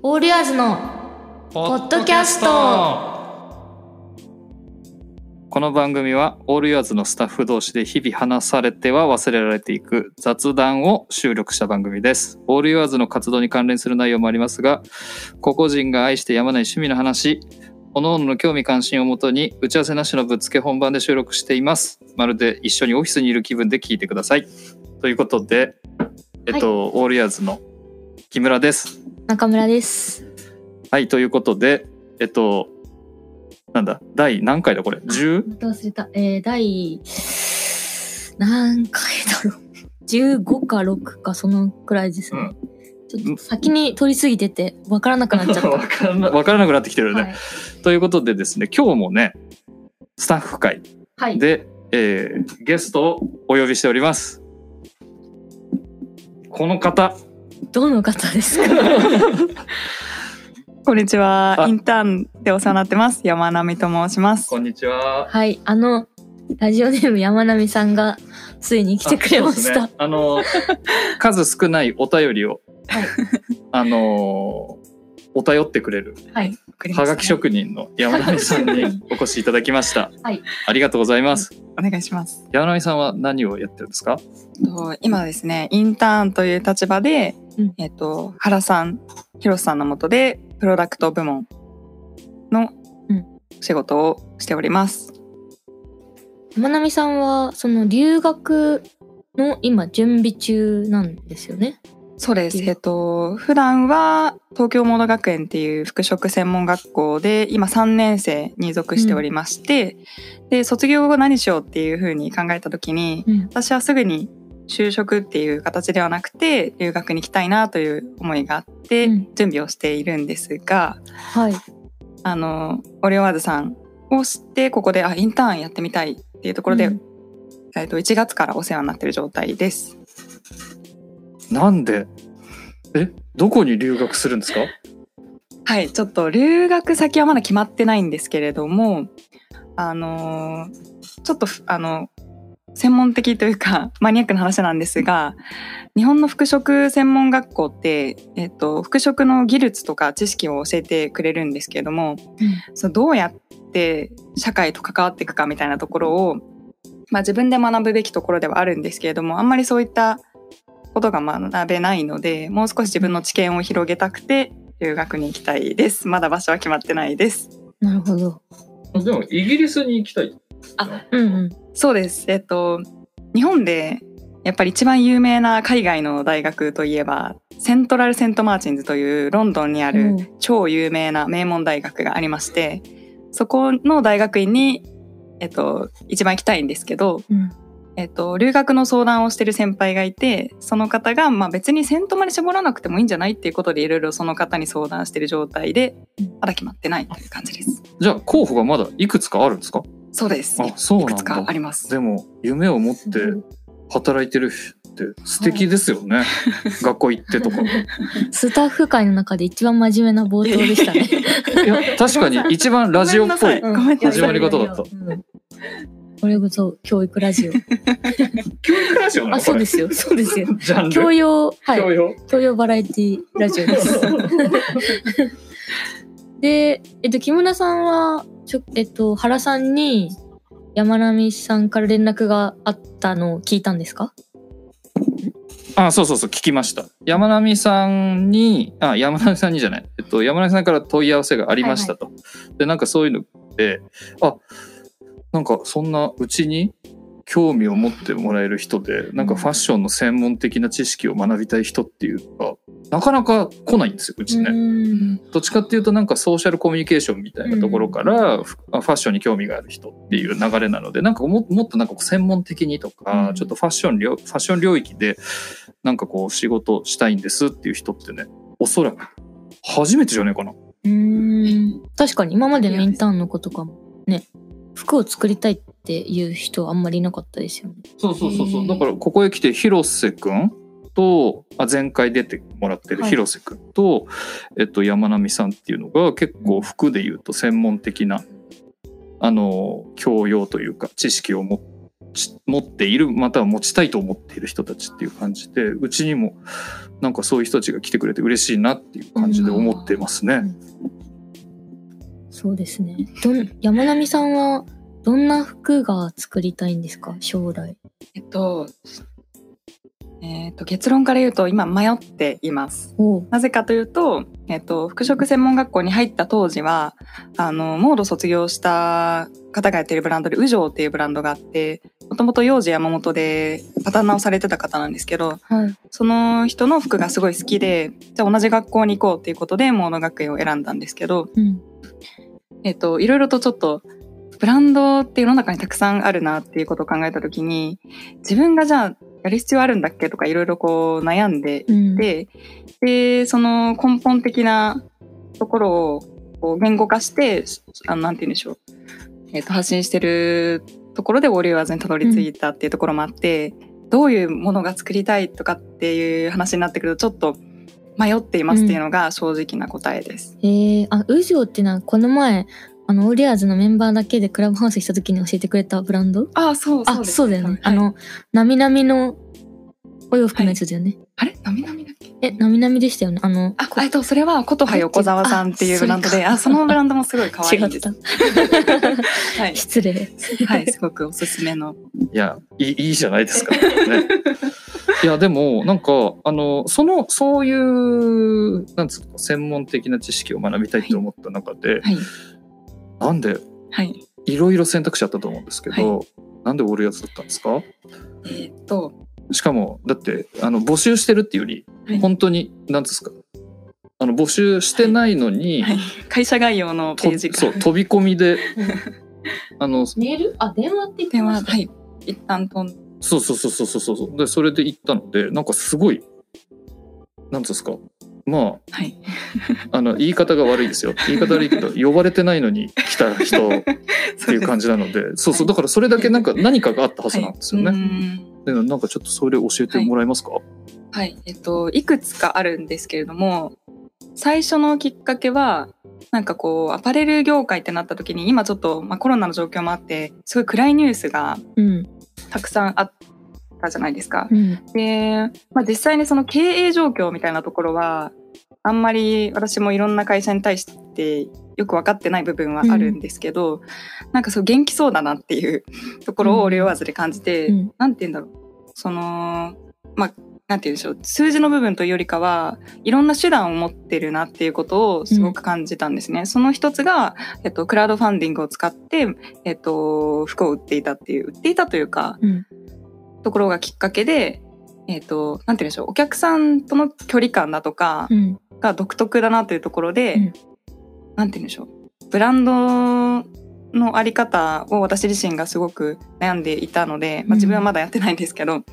オールヤーズのポッドキャストこの番組はオールユアーズのスタッフ同士で日々話されては忘れられていく雑談を収録した番組です。オールユアーズの活動に関連する内容もありますが、個々人が愛してやまない趣味の話、各々の興味関心をもとに打ち合わせなしのぶっつけ本番で収録しています。まるで一緒にオフィスにいる気分で聞いてください。ということで、えっと、オールユアーズの木村です。中村です。はい、ということで、えっと、なんだ、第何回だこれ ?10? また忘れた。えー、第、何回だろう？15か6かそのくらいですね。うんちょっと先に取りすぎてて分からなくなっちゃった。わからなわからなくなってきてるね。はい。ということでですね、今日もね、スタッフ会はい。で、えーゲストをお呼びしております。この方、どの方ですか？こんにちはあ。インターンでお世話になってます。山並と申します。こんにちは。はい。あの、ラジオネーム山並さんがついに来てくれました。あねあの、数少ないお便りを、はい。あのーお便ってくれる、はい。はがき職人の山並さんにお越しいただきました。はい。ありがとうございます。お願いします。山並さんは何をやってるんですか？と今ですね、インターンという立場で、うんえっと、原さん、広瀬さんのもとで、プロダクト部門のうん仕事をしております。山並さんは、その留学の今準備中なんですよね？そうです。うんえっと、普段は東京モード学園っていう服飾専門学校で今3年生に属しておりまして、で、卒業後何しようっていうふうに考えた時に、うん。私はすぐに就職っていう形ではなくて留学に行きたいなという思いがあってうん。準備をしているんですが、はい。あのオリオワーズさんを知ってここであインターンやってみたいっていうところで、うん。えっと1月からお世話になっている状態です。なんで？え？どこに留学するんですか？はいちょっと留学先はまだ決まってないんですけれどもあのちょっとふあの専門的というか マニアックな話なんですが日本の服飾専門学校って、えっと、服飾の技術とか知識を教えてくれるんですけれどもそのどうやって社会と関わっていくかみたいなところを、まあ、自分で学ぶべきところではあるんですけれどもあんまりそういったことが学べないのでもう少し自分の知見を広げたくて留学に行きたいです。まだ場所は決まってないです。なるほど。でもイギリスに行きたいうんうん。そうです。えっと日本でやっぱり一番有名な海外の大学といえばセントラル・セント・マーチンズというロンドンにあるうん。超有名な名門大学がありましてそこの大学院に、えっと、一番行きたいんですけど、うん。えっと、留学の相談をしてる先輩がいてその方が、まあ、別にセントまで絞らなくてもいいんじゃないっていうことでいろいろその方に相談してる状態でうん。まだ決まってないという感じです。じゃあ候補がまだいくつかあるんですか？そうです。あそうなんだいくつかあります。でも夢を持って働いてるって素敵ですよね、学校行ってとかいスタッフ会の中で一番真面目な冒頭でしたね。や確かに一番ラジオっぽい始まり方だったうんこれこそ教育ラジオ。教育ラジオあ、そうですよ。そうですよ。教養、はい。教養教養バラエティラジオです。で、えっと、木村さんは、ちょ、えっと、原さんに山並さんから連絡があったのを聞いたんですか？あそうそうそう聞きました。山並さんにあ山並さんにじゃない、えっと、山並さんから問い合わせがありましたと、でなんかそういうのであなんかそんなうちに興味を持ってもらえる人でなんかファッションの専門的な知識を学びたい人っていうのがなかなか来ないんですようちね。うん。どっちかっていうとなんかソーシャルコミュニケーションみたいなところから、フファッションに興味がある人っていう流れなのでなんかももっとなんか専門的にとか、うん。ちょっとファッション領ファッション領域でなんかこう仕事したいんですっていう人ってねおそらく初めてじゃねえかな。うん。確かに今までのインターンの子とかもね、服を作りたいっていう人あんまりいなかったですよね。そうそうそうそうだからここへ来て広瀬くんとあ前回出てもらってるはい広瀬くんと、えっと、山並さんっていうのが結構服で言うと専門的なあの教養というか知識を持っち持っているまたは持ちたいと思っている人たちっていう感じでうちにもなんかそういう人たちが来てくれて嬉しいなっていう感じで思ってますね。そうですね。どん山並さんはどんな服が作りたいんですか？将来。えっと、えっと、結論から言うと今迷っています。おなぜかというと、えっと、服飾専門学校に入った当時は、あの、モード卒業した方がやってるブランドで、ウジョーっていうブランドがあって、もともと幼児山本でパターン直されてた方なんですけど、はい。その人の服がすごい好きで、じゃあ同じ学校に行こうっていうことで、モード学園を選んだんですけど、うん。えっと、いろいろとちょっと、ブランドって世の中にたくさんあるなっていうことを考えたときに、自分がじゃあやる必要あるんだっけとかいろいろこう悩んでうん。で、で、その根本的なところをこう言語化して、あの、なんて言うんでしょう。えっ、と、発信してるところでオールユアーズにたどり着いたっていうところもあって、どういうものが作りたいとかっていう話になってくると、ちょっと迷っていますっていうのが正直な答えです。えー、あ、ウジョーっていうのはこの前、あの、オーリアーズのメンバーだけでクラブハウスした時に教えてくれたブランド？ああ、そう、あ、です。そうだよね。はいあの、なみなみのお洋服のやつだよね。あれ？なみなみだえ、なみなみでしたよね？あの、あ、えっと、それは、琴葉横澤さんっていうブランドで、ああ、そのブランドもすごい可愛いです。た。はい。失礼。はい、すごくおすすめの。いやいいいいじゃないですか。ね、いやでもなんかあのそのそういうなんつうか専門的な知識を学びたいと思った中で、はい。なんではい。いろいろ選択肢あったと思うんですけど、なんでオールやつだったんですか？えーっと、しかもだってあの募集してるっていうより、はい本当になんつうんですかあの募集してないのに、はい。会社概要のページとそう。飛び込みで あのメール？あ、電話って言ってた？はい。一旦飛んそうそうそうそうそうそうでそれで行ったのでなんかすごいなんつうんですかまあはい。あの言い方が悪いですよ言い方悪いけど呼ばれてないのに来た人っていう感じなのでそうそうだからそれだけなんか何かがあったはずなんですよね。ね。でなんかちょっとそれ教えてもらえますか、はい。えっと、いくつかあるんですけれども、最初のきっかけは、なんかこう、アパレル業界ってなった時に、今ちょっと、まあ、コロナの状況もあって、すごい暗いニュースがうん。たくさんあったじゃないですか。うん。で、まあ、実際にその経営状況みたいなところは、あんまり私もいろんな会社に対してよく分かってない部分はあるんですけど、なんかそう元気そうだなっていうところをオレオワーズで感じて、うんなんて言うんだろう。その、まあ、なんて言うんでしょう。数字の部分というよりかは、いろんな手段を持ってるなっていうことをすごく感じたんですね。その一つが、えっと、クラウドファンディングを使って、えっと、服を売っていたっていう、売っていたというか、うん。ところがきっかけで、えっ、と、なんて言うんでしょう、お客さんとの距離感だとかうん。が独特だなというところで、うん。なんて言うんでしょう、ブランドのあり方を私自身がすごく悩んでいたので、まあ、自分はまだやってないんですけど、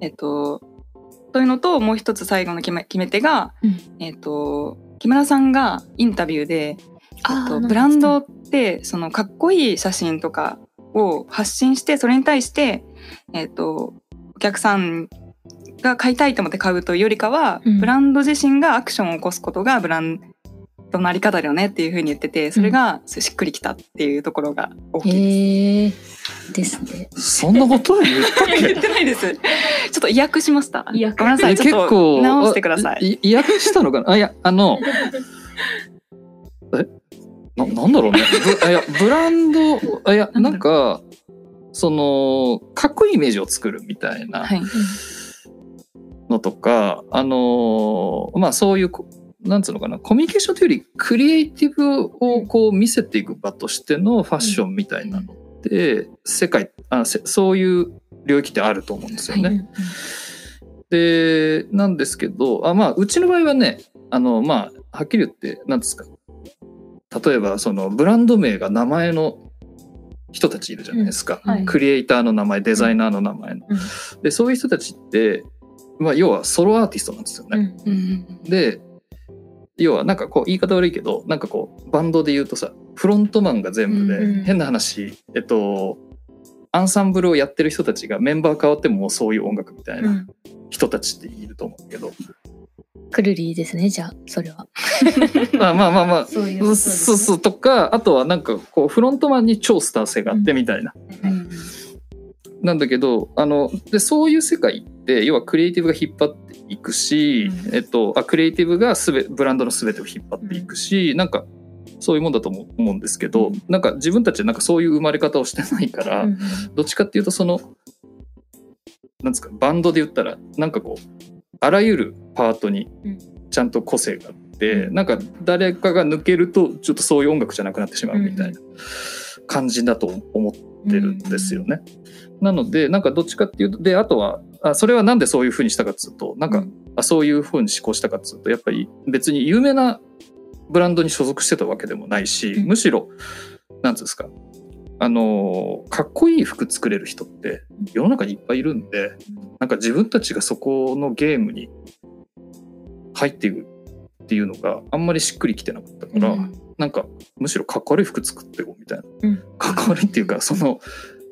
えっ、と、というのと、もう一つ最後の決め決め手が、うん。えっ、と、木村さんがインタビューで、えっと、ブランドってそのかっこいい写真とかを発信してそれに対して、えっとお客さんが買いたいと思って買うというよりかは、うんブランド自身がアクションを起こすことがブランドのあり方だよねっていうふうに言っててそれがしっくりきたっていうところが大きいです。へえですね。そんなこと言ったっ 言けってないです。ちょっと意訳しました。ごめんなさい。えちょっと直してください。い。い訳したのかな？あいやあのえ？ななんだろうねぶあいやブランドあいやなんかそのかっこいいイメージを作るみたいなはい。のとか、あのーまあそういうこなんつうのかなコミュニケーションというよりクリエイティブをこう見せていく場としてのファッションみたいなのって、世界あせそういう領域ってあると思うんですよね。でなんですけどあまあうちの場合はねあのまあはっきり言って何ですか例えばそのブランド名が名前の人たちいるじゃないですか、うん。はい。クリエイターの名前デザイナーの名前の。うん。でそういう人たちって、まあ、要はソロアーティストなんですよね。うんうんで要はなんかこう言い方悪いけどなんかこうバンドで言うとさフロントマンが全部で、うんうん。変な話えっとアンサンブルをやってる人たちがメンバー変わってもそういう音楽みたいなうん。人たちっていると思うけど、くるりですね、じゃあ、それは。まあまあまあまあそううそうそうとかあとはなんかこうフロントマンに超スター性があってみたいな、うん。なんだけどあのでそういう世界って要はクリエイティブが引っ張っていくし、うん。えっと、あクリエイティブがすべブランドの全てを引っ張っていくし、なんかそういうもんだと思思うんですけど、うん。なんか自分たちはなんかそういう生まれ方をしてないから、うんどっちかっていうとそのなんですかバンドで言ったらなんかこうあらゆるパートにうん。ちゃんと個性があって、うん。なんか誰かが抜けるとちょっとそういう音楽じゃなくなってしまうみたいな感じだと思ってるんですよね。なのでなんかどっちかっていうとであとはあそれはなんでそういうふうにしたかっつうとなんか、うん。あそういうふうに思考したかっつうとやっぱり別に有名なブランドに所属してたわけでもないし、うん。むしろなんつうんですかあのーかっこいい服作れる人って世の中にいっぱいいるんでなんか自分たちがそこのゲームに入っていくっていうのがあんまりしっくりきてなかったから、うんなんかむしろかっこ悪い服作ってこうみたいな、うん。かっこ悪いっていうかその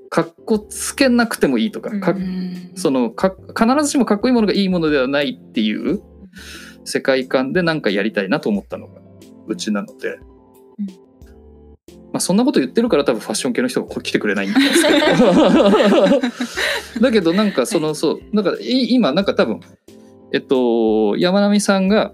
かっこつけなくてもいいとか,、かうん。そのか必ずしもかっこいいものがいいものではないっていう世界観でなんかやりたいなと思ったのがうちなので、うん。まあ、そんなこと言ってるから多分ファッション系の人が来てくれないんですけどだけどなんかそのそう。なんかい今なんか多分えっと山並さんが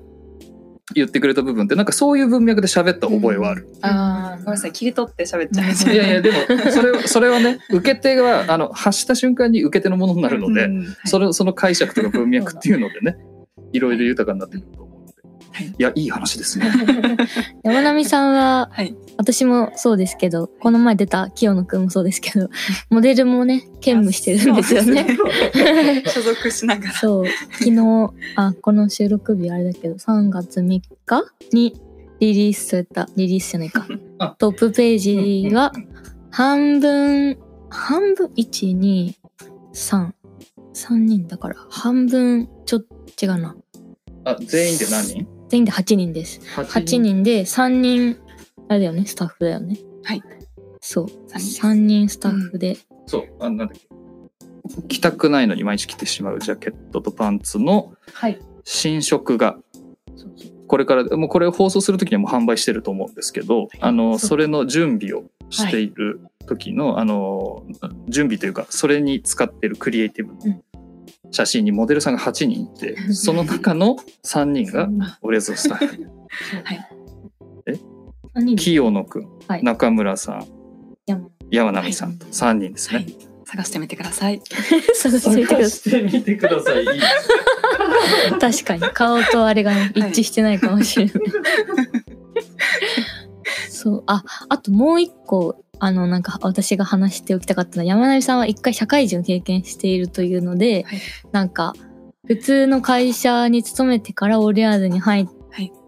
言ってくれた部分ってなんかそういう文脈で喋った覚えはある。あーごめんなさい切り取って喋っちゃいました。いやいや でもそれはそれはね受け手があの発した瞬間に受け手のものになるので、うん。はい。それその解釈とか文脈っていうのでね。いろいろ豊かになってくるとはい。いやいい話ですね。山並さんははい。私もそうですけどこの前出た清野くんもそうですけどモデルもね兼務してるんですよね。所属しながら。そう。昨日あこの収録日あれだけど3月3日にリリースされたリリースじゃないか。あ。トップページは半分半分123 3人だから半分ちょっと違うな。あ全員で何？人全員で8人です。8人。で3人あれだよねスタッフだよね。はい。そう。三人です。3人スタッフで、そう。あなんだっけ。着たくないのに毎日着てしまうジャケットとパンツのはい。新色が。これからもうこれを放送する時にはもう販売してると思うんですけどあのそれの準備をしている時の、あの準備というかそれに使ってるクリエイティブ写真にモデルさんが8人いて その中の3人が俺ぞスタッフ3人で清野くんはい。中村さん山。山並さんと3人ですね。はい。探してみてください。探してみてください。してみてください。確かに。顔とあれがね一致してないかもしれない。そう。ああともう一個あのなんか私が話しておきたかったのは山並さんは一回社会人を経験しているというので、はい。なんか普通の会社に勤めてからオーリアーズに入っ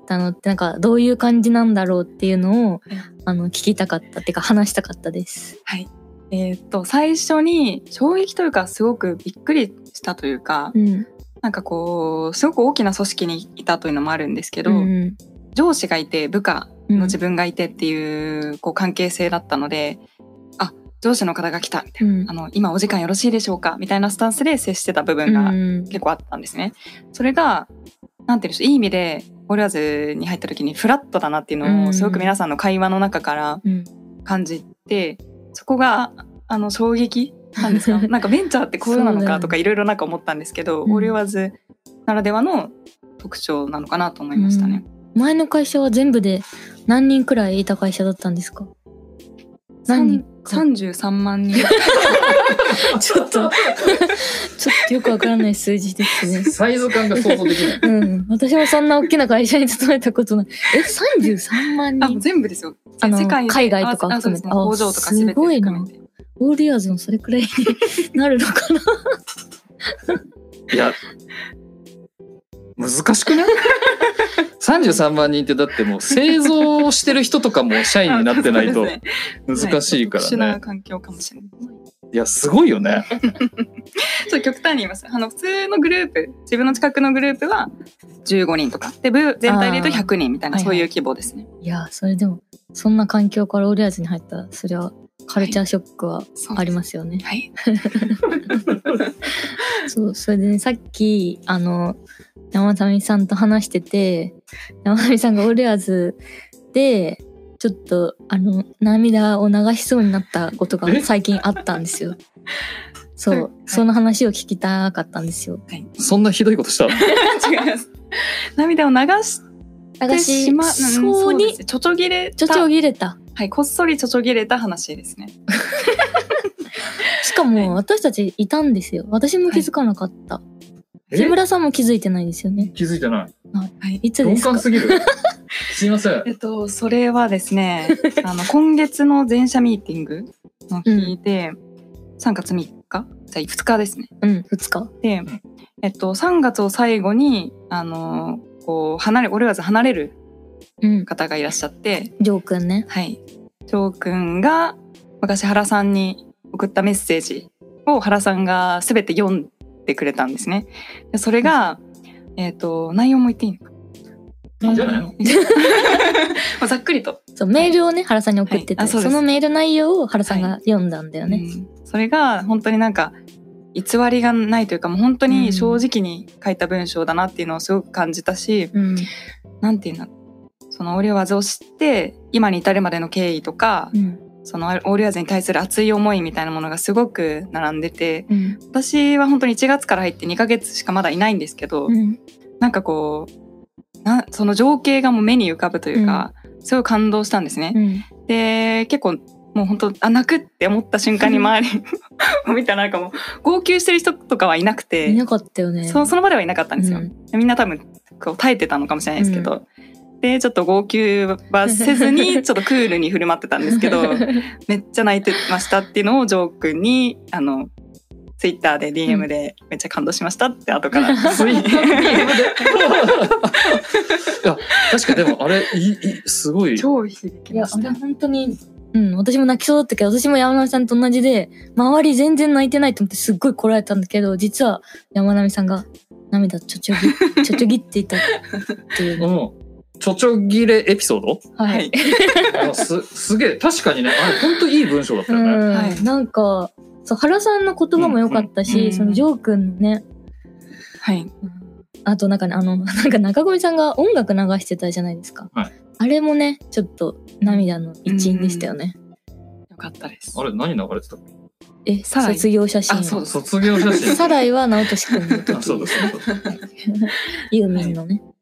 たのってなんかどういう感じなんだろうっていうのを、あの聞きたかったっていうか話したかったです。はい。えーっと最初に衝撃というかすごくびっくりしたというか、うん。なんかこうすごく大きな組織にいたというのもあるんですけど、うん上司がいて部下うんの自分がいてっていうこう関係性だったので、あ上司の方が来たみたいな、うん。あの今お時間よろしいでしょうかみたいなスタンスで接してた部分がうん。結構あったんですね。それがなんていうんでしょういい意味でオリアーズに入った時にフラットだなっていうのうん。をすごく皆さんの会話の中からうん。感じてそこがあの衝撃なんですか？なんかベンチャーってこういうのなのかとかいろいろなんか思ったんですけど、うん。オリアーズならではの特徴なのかなと思いましたね。前の会社は全部で何人くらいいた会社だったんですか？何人？か33万人。ちょっと。ちょっとよくわからない数字ですね。サイズ感が想像できない。うん、私もそんな大きな会社に勤めたことない。え、33万あ人全部ですよ。あの世界で海外とか含めて。あ工場とか全てすごいな。オーリアーズもそれくらいになるのかな？いや、難しくない？?33 万人ってだってもう製造してる人とかも社員になってないと難しいか特殊らね。な環境かもしれない。いや、すごいよね。ちょっと極端に言います。あの普通のグループ自分の近くのグループは15人とか。で部全体で言うと100人みたいなそういう規模ですね、いや、それでも、そんな環境からオーリアーズに入ったら、それはカルチャーショックはありますよね。はい。そう、それでね、さっき、あの、山民さんと話してて、山民さんがオーリアーズで、ちょっと、あの、涙を流しそうになったことがえ？最近あったんですよ。そう、はいその話を聞きたかったんですよ。そんなひどいことした？違います。涙を流してしまそうに？ちょちょぎれたちょちょぎれた。はい、こっそりちょちょぎれた話ですね。しかも私たちいたんですよ。私も気づかなかった。木村さんも気づいてないですよね。気づいてないはい。いつですか？ぎる すいませんえっと、それはですね、あの、今月の全社ミーティングの日で、3月3日？じゃあ2日ですね。うん、2日。で、えっと、3月を最後に、あの、こう、離れ、俺は離れるうん。方がいらっしゃって、ジョーくんね。はい。ジョー君が昔原さんに送ったメッセージを原さんが全て読んでくれたんですね。でそれが、えっ、と、内容も言っていいのか？いいんじゃないのまあざっくりと。そう、メールをね、原さんに送ってて、はいあそそのメール内容を原さんが読んだんだよね。うんそれが本当になんか偽りがないというかもう本当に正直に書いた文章だなっていうのをすごく感じたし、うん。なんていうのそのオーリオワーズを知って今に至るまでの経緯とか、うん。そのオーリオワーズに対する熱い思いみたいなものがすごく並んでてうん。私は本当に1月から入って2ヶ月しかまだいないんですけど、うん。なんかこうなその情景がもう目に浮かぶというか、すごい感動したんですね。うん。で結構もう本当あ泣くって思った瞬間に周りを見たらなんかもう号泣してる人とかはいなくていなかったよね。そその場ではいなかったんですよ。うんみんな多分こう耐えてたのかもしれないですけど、でちょっと号泣はせずに ちょっとクールに振る舞ってたんですけど めっちゃ泣いてましたっていうのをジョー君にあのツイッターで DM でめっちゃ感動しましたって後から。つい いや確かにでもあれいいいすごい。超響きいや、ましたあれ。本当に、うん、私も泣きそうだったけど、私も山並さんと同じで、周り全然泣いてないと思ってすっごいこらえたんだけど、実は山並さんが涙ちょちょぎ、ちょちょぎって言ったっていう。ね。うんちょちょぎれエピソード？ははい。すすげえ確かにねあれ本当いい文章だったよね、うん、はい。なんか、そう、原さんの言葉も良かったし、うん。うん。そのジョー君のね、はい。あとなんかね、あの、なんか中込さんが音楽流してたじゃないですか。はい。あれもね、ちょっと涙の一因でしたよね。よかったです。あれ何流れてたっえ、サライ。卒業写真。あそう卒業写真。サライは直俊君のあ時。そうですユーミンのね。い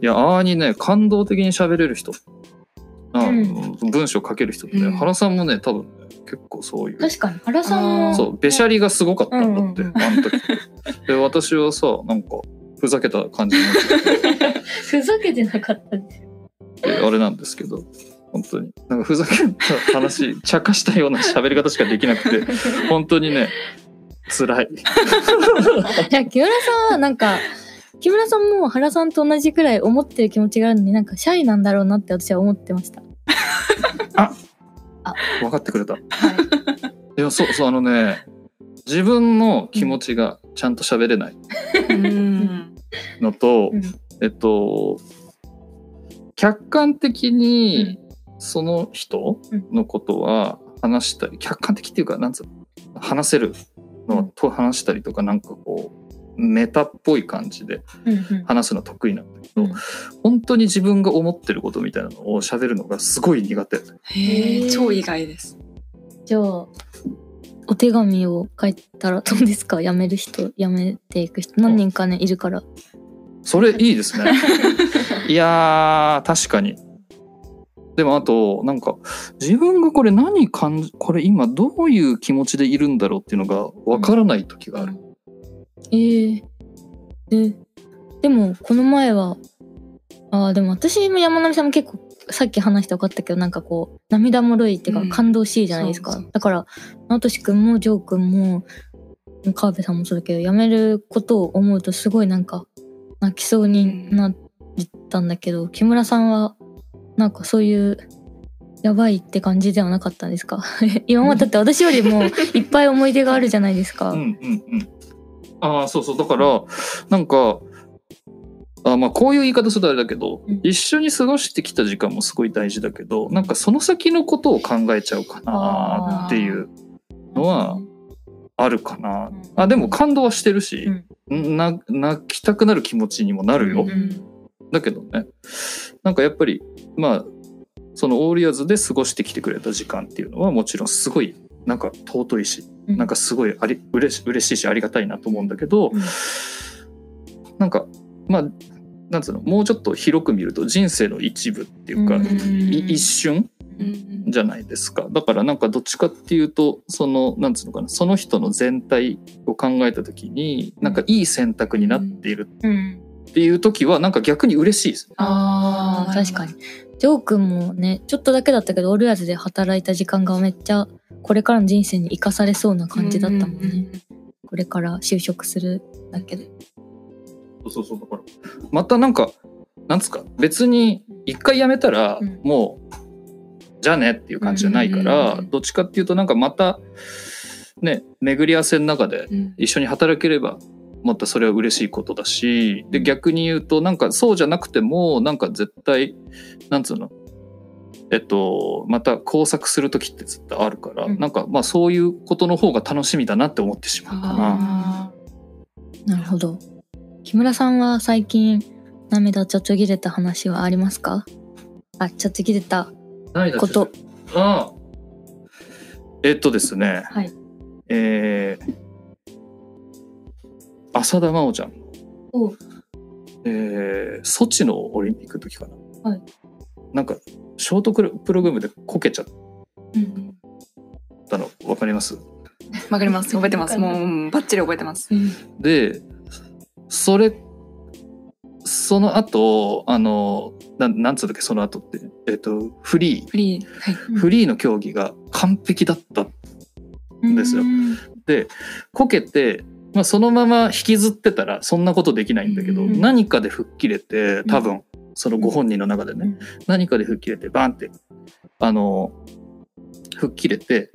やあーにね感動的に喋れる人。あ、うん。文章書ける人って、うん。原さんもね多分ね結構そういう。確かに、原さんも。そうべしゃりがすごかったんだって、うんうんうん。あの時。で私はさなんかふざけた感じになっ ふざけてなかったです。てあれなんですけど本当に。なんかふざけた話茶化したような喋り方しかできなくて本当にね辛い。いや、木村さんはなんか、木村さんも原さんと同じくらい思ってる気持ちがあるのになんかシャイなんだろうなって私は思ってました。分かってくれた。い。やそうそうあのね自分の気持ちがちゃんと喋れない。うん。のと、うん。えっと客観的にその人のことは話したり客観的っていうかなんつうの話せるのと話したりとかなんかこうメタっぽい感じでうんうん。話すの得意なんだけど、うん。本当に自分が思ってることみたいなのを喋るのがすごい苦手。へえ、超意外です。じゃあ、お手紙を書いたらどうですか？辞める人、辞めていく人。何人かね、いるから。それいいですね。いやー確かに。でもあとなんか自分がこれ何感じこれ今どういう気持ちでいるんだろうっていうのがわからない時がある、ええで、でも、この前は、ああ、でも私も山並さんも結構、さっき話して分かったけど、なんかこう、涙もろいっていううん。か、感動しいじゃないですか。そうそうだから、直俊くんも、ジョーくんも、川辺さんもそうだけど、辞めることを思うと、すごいなんか、泣きそうになったんだけど、木村さんは、なんかそういう、やばいって感じではなかったんですか？今までだって私よりも いっぱい思い出があるじゃないですか。うんうんうんああそうそう。だからなんかあまあこういう言い方するとあれだけど、うん。一緒に過ごしてきた時間もすごい大事だけどなんかその先のことを考えちゃうかなっていうのはあるかな。うん。あでも感動はしてるし、な泣きたくなる気持ちにもなるよ、うん。だけどね。なんかやっぱりまあそのオーリアーズで過ごしてきてくれた時間っていうのはもちろんすごいなんか尊いし、うん。なんかすごいあり嬉し嬉しいしありがたいなと思うんだけど、うん。なんかまあなんつうのもうちょっと広く見ると人生の一部っていうか、うん。い一瞬うん。じゃないですか。だからなんかどっちかっていうとそのなんつうのかなその人の全体を考えた時になんかいい選択になっているうん。っていう時はなんか逆に嬉しいですね。ああ確かに。ジョー君もねちょっとだけだったけどオールヤーズで働いた時間がめっちゃこれからの人生に生かされそうな感じだったもんね、これから就職するだけで。そうそうだから。またなんかなんつうか別に一回辞めたらうん。もう、じゃあねっていう感じじゃないかうんうんら、うんうん。どっちかっていうとなんかまたね巡り合わせの中でうん。一緒に働ければまたそれは嬉しいことだしで逆に言うとなんかそうじゃなくてもなんか絶対なんつうのえっとまた工作する時って絶対あるから、うん。なんかまあそういうことの方が楽しみだなって思ってしまうかな。あなるほど。木村さんは最近涙ちょっと切れた話はありますか？あちょっと切れた。こと。ああえっとですね、はい。えー浅田真央ちゃん。おう。えーソチのオリンピックの時かな、はい。なんかショートクロプログラムでこけちゃっうんたの分かります？わかります。覚えてます。もううんバッチリ覚えてます。でそれその後あのなんなんつうんだっけその後って。えっ、とフリー。フリー。はい。うん。フリーの競技が完璧だったですよ。うん。でこけて、まあ、そのまま引きずってたらそんなことできないんだけど、うん。何かで吹っ切れて多分そのご本人の中でね、うん。何かで吹っ切れてバンってあの吹っ切れて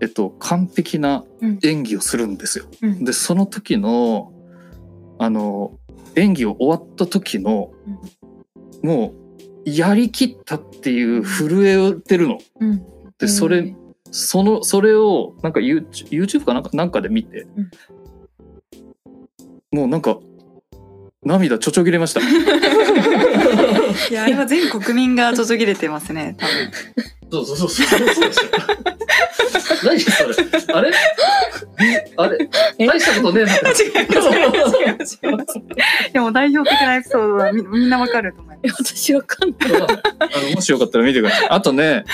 えっと完璧な演技をするんですよ。うん。でその時のあの演技を終わった時の、もうやりきったっていう震えてるの。うん。でそれ、そのそれをなんか YouTube, YouTube かなんかなんかで見て、もうなんか涙ちょちょぎれました。いやあれは全国民がちょちょぎれてますね多分。そうそうそうそうそうそう。何それ？あれ？あれ？え？大したことねえな。違います違います違いますでも代表的なエピソードはみみんなわかると思いまえ私わかんない。あのもしよかったら見てください。あとね、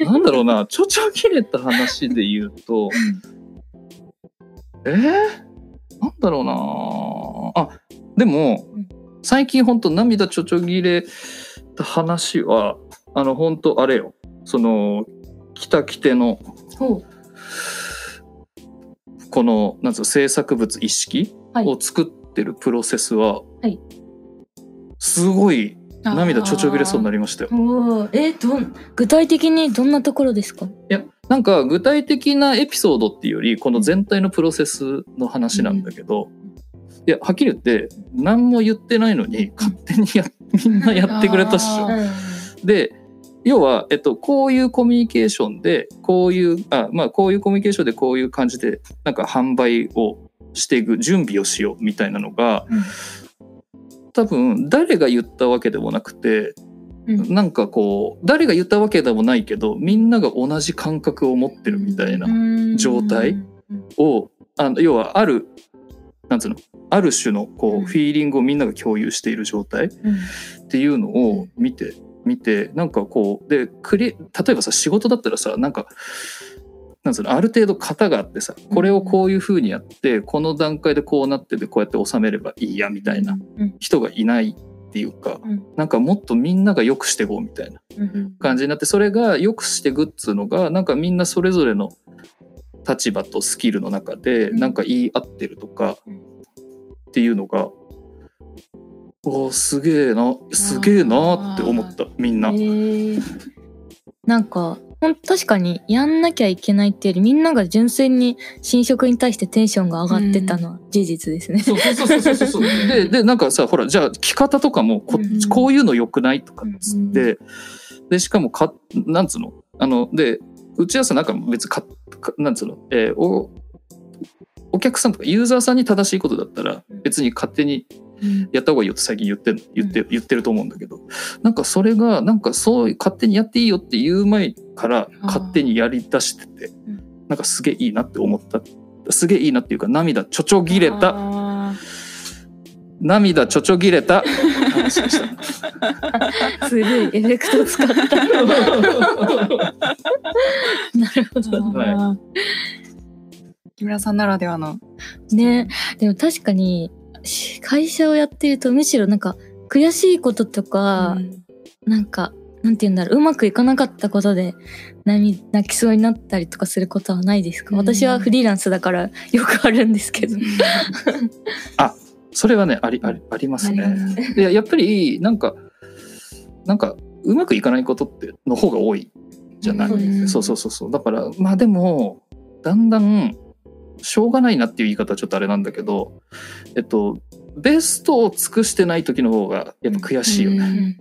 なんだろうな、ちょちょ切れた話で言うと、えー、なんだろうなあ、でもうん、最近ほんと涙ちょちょ切れた話は、あの本当あれよ、その、北来ての、ほこの、なんつうの制作物一式はい。を作ってるプロセスは、はい。すごいす涙ちょちょぎれそうになりましたよ。おー。えどん具体的にどんなところですか？いやなんか具体的なエピソードっていうよりこの全体のプロセスの話なんだけど、いやはっきり言って何も言ってないのに勝手にや みんなやってくれたっしょ。あ。で要は、えっと、こういうコミュニケーションでこういうあまあこういうコミュニケーションでこういう感じでなんか販売をしていく準備をしようみたいなのが、うん。多分誰が言ったわけでもなくてうん。なんかこう誰が言ったわけでもないけどみんなが同じ感覚を持ってるみたいな状態をあの要はあるなんつうの？ある種のこうフィーリングをみんなが共有している状態っていうのを見て見てなんかこうでクリ例えばさ仕事だったらさなんかなんつうの？ある程度型があってさこれをこういう風にやってこの段階でこうなっててこうやって収めればいいやみたいなうん。人がいないっていうかうん。なんかもっとみんなが良くしていこうみたいなうん。感じになってそれが良くしてグッズのがなんかみんなそれぞれの立場とスキルの中でうん。なんか言い合ってるとかうん。っていうのがおーすげえなすげえなって思ったみんな。なんかほん確かにやんなきゃいけないっていうよりみんなが純粋に新職に対してテンションが上がってたのは事実ですね。そうそうそうそうそう そう。ででなんかさほらじゃあ着方とかもこ,、うんこういうの良くないとかっつって、でしかもかなんつうの？あので打ち合わせなんか別にかかなんつうの、えーおお客さんとかユーザーさんに正しいことだったらうん。別に勝手にやった方がいいよって最近言ってん。言って、言ってると思うんだけど、なんかそれが、なんかそう、勝手にやっていいよって言う前から勝手にやり出してて、ん。なんかすげえいいなって思った。すげえいいなっていうか、涙ちょちょぎれた、あ涙ちょちょぎれた話でした。すごいエフェクトを使った。なるほーど。は木村さんならではの。ね。でも確かに、し会社をやってるとむしろなんか悔しいこととか、なんか、なんて言うんだろう、うまくいかなかったことで泣み泣きそうになったりとかすることはないですか、うん私はフリーランスだからよくあるんですけど。それはね、あり、あり、ありますね。でやっぱりなんかなんかうまくいかないことっての方が多いじゃない、そうですそうそうそうそう。だからまあでもだんだんしょうがないなっていう言い方はちょっとあれなんだけどえっとベストを尽くしてない時の方がやっぱ悔しいよね。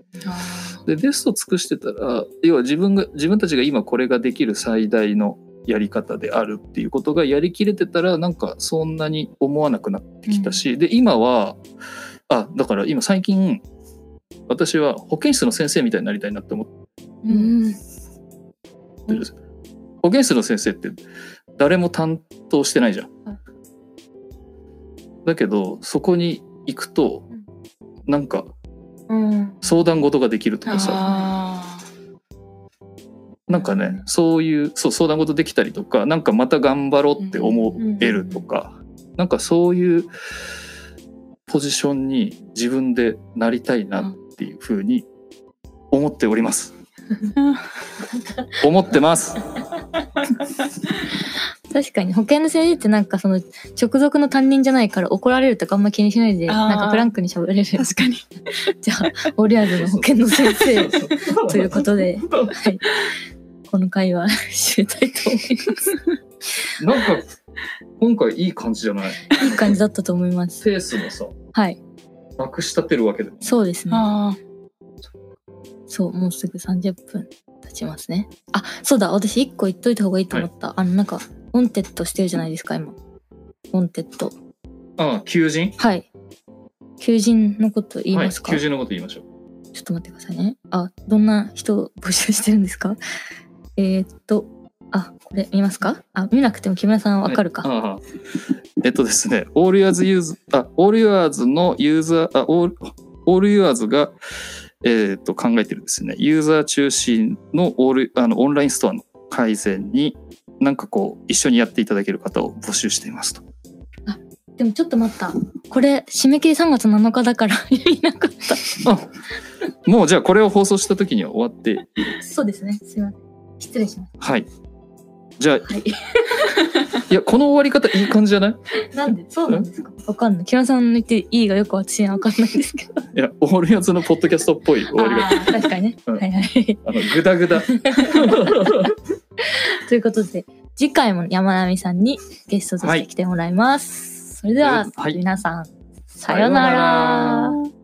うん。でベストを尽くしてたら要は自分が自分たちが今これができる最大のやり方であるっていうことがやりきれてたらなんかそんなに思わなくなってきたし、で今はあだから今最近私は保健室の先生みたいになりたいなって思ってうん。るん。ですよ保健室の先生って誰も担当してないじゃん。はい。だけどそこに行くとうん。なんかうん。相談事ができるとかさ。あなんかね、そういう、そう、相談事できたりとか、なんかまた頑張ろうって思えるとか、なんかそういうポジションに自分でなりたいなっていうふうに思っております。思ってます。確かに保健の先生ってなんかその直属の担任じゃないから怒られるとかあんま気にしないでなんかフランクに喋れる。ー確かに。じゃあオリアーズの保健の先生ということで、はい、この会話 締めたいと思います。なんか、今回いい感じじゃない？いい感じだったと思います。ペースもさ、はい。まくしたてるわけでも。そうですね。あそうもうすぐ30分経ちますね。あそうだ私1個言っといた方がいいと思った、あのなんか wanted してるじゃないですか今。 wanted。ああ、求人？はい。求人のこと言いますか、はい、求人のこと言いましょう。ちょっと待ってくださいね。あ、どんな人を募集してるんですか？えーっと、あ、これ見ますか？あ、見なくても木村さんわかるか、はいああえっとですね、All Yours Use、あ、All Yours のユーザー、あ、All, All Yours が、えっと、考えてるですね、ユーザー中心のオールあのオンラインストアの改善に、なんかこう、一緒にやっていただける方を募集していますと。でもちょっと待った。これ、締め切り3月7日だから いなかった。あ、もうじゃあこれを放送した時には終わって、そうですね。すいません。失礼します。はい。じゃあ、はい。いや、この終わり方いい感じじゃない？なんで？そうなんですか？わかんない。木村さんの言っていいがよく私にはわかんないんですけど。いや、オールヤーズのポッドキャストっぽい終わりが。あー確かにね。うんはいはい。あの、ぐだぐだ。ということで、次回も山並さんにゲストとして来てもらいます。それでは、はい皆さん、さようなさようならあ。